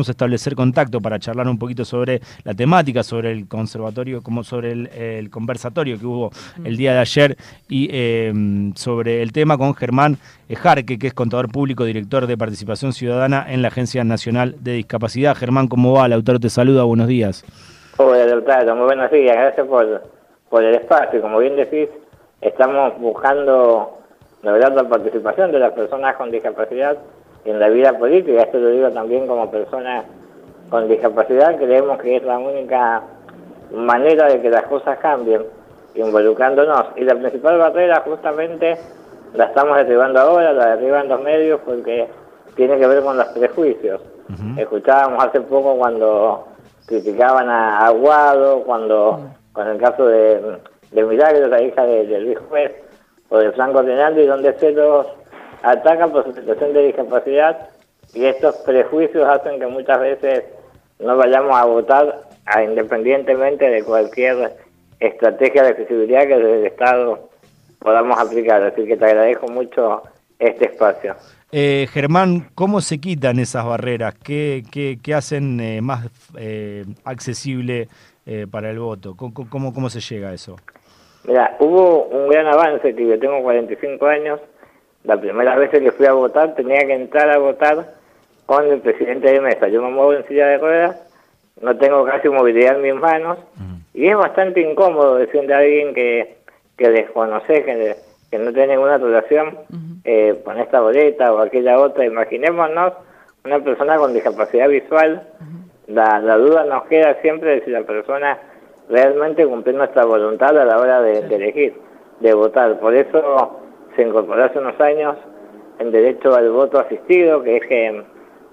queríamos establecer contacto para charlar un poquito sobre la temática, sobre el conservatorio, como sobre el, conversatorio que hubo el día de ayer y em, sobre el tema con Germán Jarque, que es contador público, director de participación ciudadana en la Agencia Nacional de Discapacidad. Germán, ¿cómo va? Lautaro te saluda, buenos días. Hola, Lautaro, muy buenos días, gracias por, por el espacio. Como bien decís, estamos buscando lograr la participación de las personas con discapacidad en la vida política, esto lo digo también como persona con discapacidad, creemos que es la única manera de que las cosas cambien, involucrándonos. Y la principal barrera justamente la estamos derribando ahora, la derriban los medios porque tiene que ver con los prejuicios. Escuchábamos hace poco cuando criticaban a Aguado, cuando con el caso de, de Milagro, la hija de, de Luis Juez, o de Franco y donde se los atacan por su situación de discapacidad y estos prejuicios hacen que muchas veces no vayamos a votar a, independientemente de cualquier estrategia de accesibilidad que desde el Estado podamos aplicar. Así que te agradezco mucho este espacio. Eh, Germán, ¿cómo se quitan esas barreras? ¿Qué, qué, hacen eh, más eh, accesible eh, para el voto? ¿Cómo, ¿Cómo, cómo, se llega a eso? Mira, hubo un gran avance, que yo tengo 45 años, la primera vez que fui a votar tenía que entrar a votar con el presidente de mesa. Yo me muevo en silla de ruedas, no tengo casi movilidad en mis manos y es bastante incómodo decirle a alguien que, que desconoce, que, que no tiene ninguna relación eh, con esta boleta o aquella otra. Imaginémonos una persona con discapacidad visual, la, la duda nos queda siempre de si la persona realmente cumple nuestra voluntad a la hora de elegir, de votar. Por eso se incorporó hace unos años el derecho al voto asistido, que es que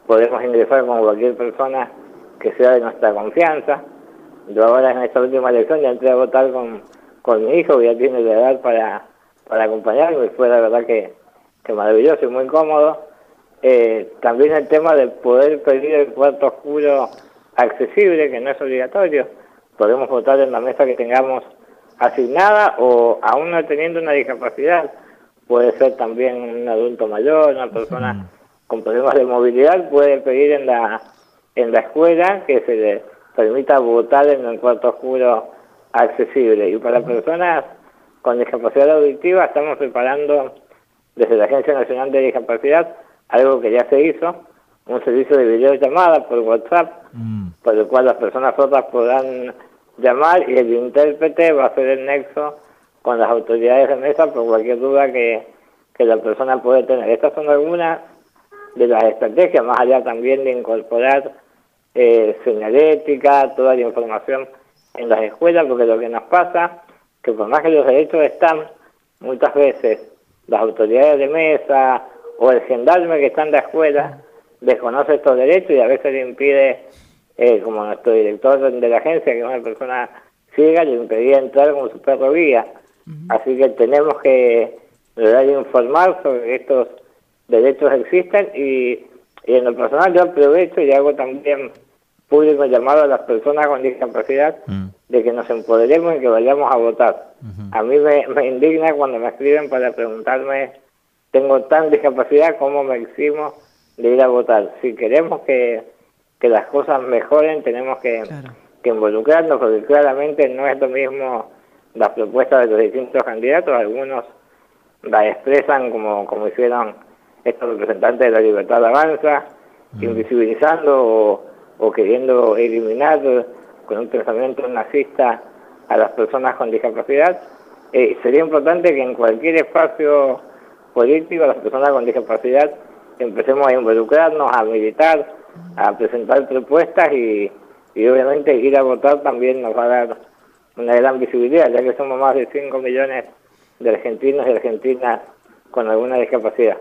podemos ingresar con cualquier persona que sea de nuestra confianza. Yo ahora en esta última elección ya entré a votar con, con mi hijo, que ya tiene la edad para, para acompañarme, y fue la verdad que, que maravilloso y muy cómodo. Eh, también el tema de poder pedir el cuarto oscuro accesible, que no es obligatorio. Podemos votar en la mesa que tengamos asignada o aún no teniendo una discapacidad puede ser también un adulto mayor, una persona con problemas de movilidad, puede pedir en la, en la escuela que se le permita votar en el cuarto oscuro accesible. Y para personas con discapacidad auditiva estamos preparando desde la Agencia Nacional de Discapacidad algo que ya se hizo, un servicio de videollamada por WhatsApp, mm. por el cual las personas sordas podrán llamar y el intérprete va a ser el nexo con las autoridades de mesa por cualquier duda que, la persona puede tener. Estas son algunas de las estrategias, más allá también de incorporar eh, señalética, toda la información en las escuelas, porque lo que nos pasa, que por más que los derechos están, muchas veces las autoridades de mesa o el gendarme que está en la escuela desconoce estos derechos y a veces le impide, eh, como nuestro director de la agencia, que es una persona ciega, le impedía entrar con su perro guía Así que tenemos que informar sobre que estos derechos existen y, en lo personal yo aprovecho y hago también público llamado a las personas con discapacidad mm. de que nos empoderemos y que vayamos a votar. A mí me, me, indigna cuando me escriben para preguntarme, tengo tan discapacidad, ¿cómo me eximo de ir a votar? Si queremos que, que las cosas mejoren, tenemos que, que involucrarnos, porque claramente no es lo mismo las propuestas de los distintos candidatos, algunos las expresan como, como hicieron estos representantes de la libertad de avanza, mm. invisibilizando o, queriendo eliminar con un pensamiento nazista a las personas con discapacidad. Eh, sería importante que en cualquier espacio político las personas con discapacidad empecemos a involucrarnos, a militar, a presentar propuestas y, y obviamente ir a votar también nos va a dar una gran visibilidad, ya que somos más de 5 millones de argentinos y argentinas con alguna discapacidad.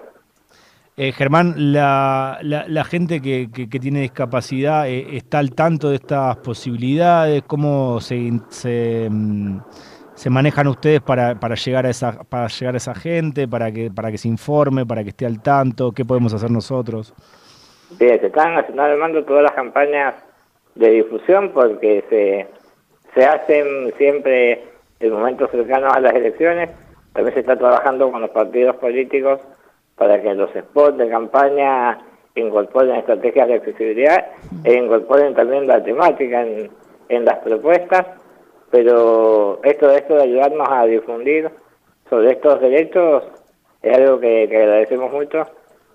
Eh, Germán, la, la, gente que, que, tiene discapacidad eh, está al tanto de estas posibilidades, cómo se, se, mm, se manejan ustedes para, para, llegar a esa para llegar a esa gente, para que para que se informe, para que esté al tanto, qué podemos hacer nosotros. Bien, se están haciendo todas las campañas de difusión porque se se hacen siempre en momentos cercanos a las elecciones. También se está trabajando con los partidos políticos para que los spots de campaña incorporen estrategias de accesibilidad e incorporen también la temática en, en las propuestas, pero esto, esto de ayudarnos a difundir sobre estos derechos es algo que, agradecemos mucho,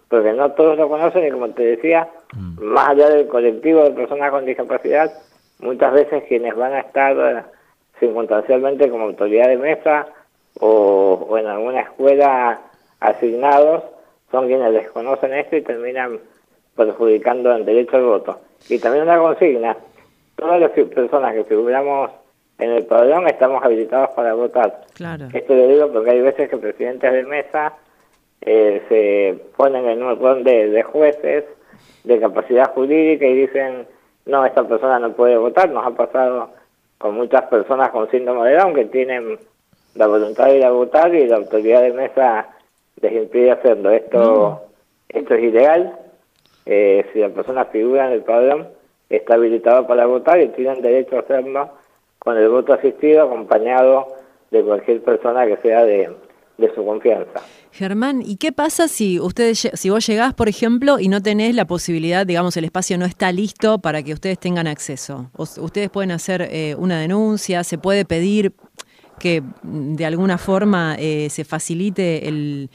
porque no todos lo conocen y como te decía, mm. más allá del colectivo de personas con discapacidad, muchas veces quienes van a estar eh, circunstancialmente como autoridad de mesa o, o en alguna escuela asignados son quienes desconocen esto y terminan perjudicando el derecho al voto. Y también una consigna, todas las personas que figuramos en el padrón estamos habilitados para votar. Claro. Esto lo digo porque hay veces que presidentes de mesa eh, se ponen en un rol de, jueces de capacidad jurídica y dicen, no, esta persona no puede votar. Nos ha pasado con muchas personas con síndrome de Down que tienen la voluntad de ir a votar y la autoridad de mesa les impide hacerlo. Esto, esto es ilegal. Eh, si la persona figura en el padrón, está habilitada para votar y tienen derecho a hacerlo con el voto asistido acompañado de cualquier persona que sea de, su confianza. Germán, ¿y qué pasa si ustedes, si vos llegás, por ejemplo, y no tenés la posibilidad, digamos, el espacio no está listo para que ustedes tengan acceso? ustedes pueden hacer eh, una denuncia, se puede pedir que mm, de alguna forma eh, se facilite el,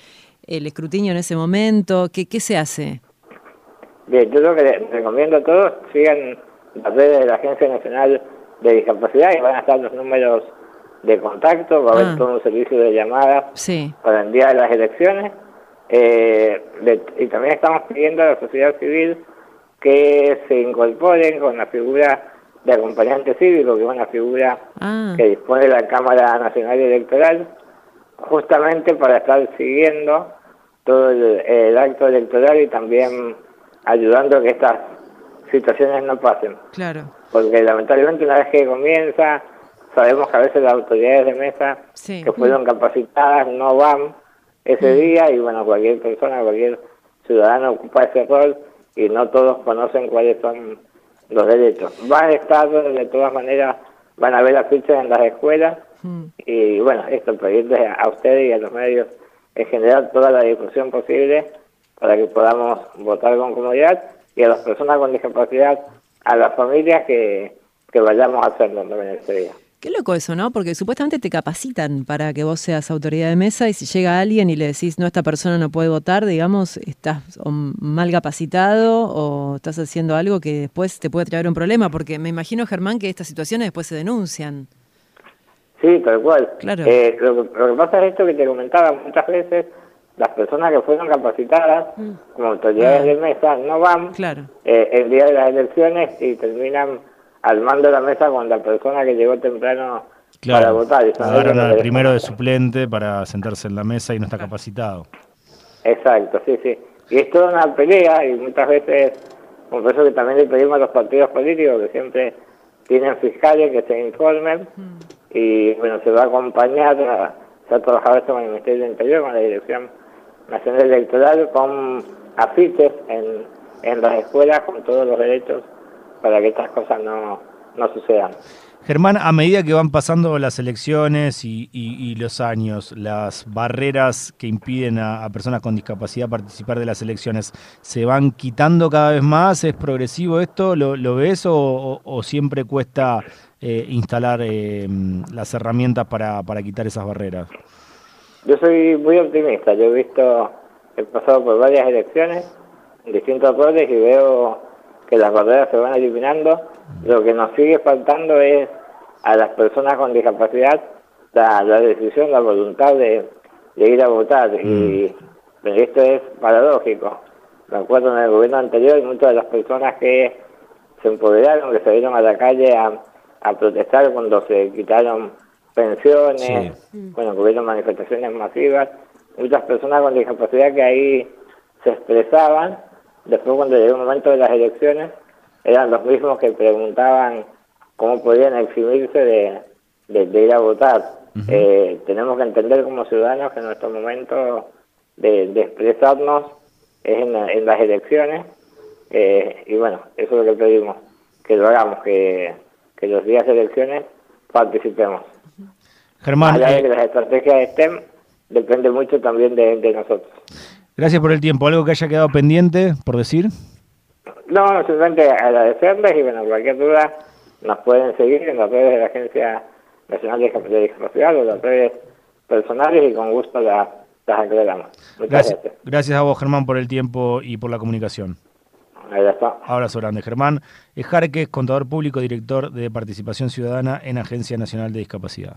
el, escrutinio en ese momento. ¿Qué, ¿Qué se hace? Bien, yo lo que les recomiendo a todos, sigan las redes de la Agencia Nacional de discapacidad y van a estar los números de contacto, va a haber ah. todo un servicio de llamadas para el día de las elecciones. Eh, y también estamos pidiendo a la sociedad civil que se incorporen con la figura de acompañante cívico, que es una figura ah. que dispone la Cámara Nacional Electoral, justamente para estar siguiendo todo el acto electoral y también ayudando a que estas situaciones no pasen. Claro porque lamentablemente una vez que comienza, sabemos que a veces las autoridades de mesa que fueron capacitadas no van ese mm. día y bueno, cualquier persona, cualquier ciudadano ocupa ese rol y no todos conocen cuáles son los derechos. Van a estar de todas maneras, van a ver las fichas en las escuelas mm. y bueno, esto pedirles a ustedes y a los medios en general toda la difusión posible para que podamos votar con comodidad y a las personas con discapacidad a las familias que, vayamos a hacerlo en este día. Qué loco eso, ¿no? Porque supuestamente te capacitan para que vos seas autoridad de mesa y si llega alguien y le decís, no, esta persona no puede votar, digamos, estás mal capacitado o estás haciendo algo que después te puede traer un problema, porque me imagino, Germán, que estas situaciones después se denuncian. Sí, tal cual. Claro. Eh, lo, que pasa es esto que te comentaba muchas veces, las personas que fueron capacitadas mm. como autoridades de mesa no van eh, el día de las elecciones y terminan al mando de la mesa con la persona que llegó temprano para votar. al primero de suplente para sentarse en la mesa y no está capacitado. Exacto, sí, sí. Y es toda una pelea y muchas veces, por eso que también le pedimos a los partidos políticos que siempre tienen fiscales que se informen mm. y bueno, se va a acompañar, se ha trabajado esto con el Ministerio del Interior, con la Dirección Nacional Electoral con afiches en, en las escuelas con todos los derechos para que estas cosas no, no sucedan. Germán, a medida que van pasando las elecciones y, y, los años, las barreras que impiden a, personas con discapacidad participar de las elecciones, ¿se van quitando cada vez más? ¿Es progresivo esto? ¿Lo, lo ves o, o, siempre cuesta eh, instalar eh, las herramientas para, para quitar esas barreras? Yo soy muy optimista, yo he visto, he pasado por varias elecciones en distintos roles y veo que las barreras se van eliminando. Lo que nos sigue faltando es a las personas con discapacidad la, decisión, la voluntad de, ir a votar. Y mm. esto es paradójico. Me acuerdo en el gobierno anterior muchas de las personas que se empoderaron, que salieron a la calle a, a protestar cuando se quitaron pensiones, bueno, hubo manifestaciones masivas, muchas personas con discapacidad que ahí se expresaban, después cuando llegó el momento de las elecciones, eran los mismos que preguntaban cómo podían eximirse de, de, ir a votar. Eh, tenemos que entender como ciudadanos que nuestro momento de, expresarnos es en, las elecciones eh, y bueno, eso es lo que pedimos, que lo hagamos, que, que los días de elecciones participemos. Germán. Eh, que las estrategias estén, depende mucho también de, nosotros. Gracias por el tiempo. ¿Algo que haya quedado pendiente por decir? No, simplemente agradecerles y bueno, cualquier duda nos pueden seguir en las redes de la Agencia Nacional de Discapacidad o las redes personales y con gusto las, las aclaramos. Muchas gracias, gracias. Gracias a vos, Germán, por el tiempo y por la comunicación. Ahí está. Abrazo grande, Germán. Ejarque, contador público, director de Participación Ciudadana en Agencia Nacional de Discapacidad.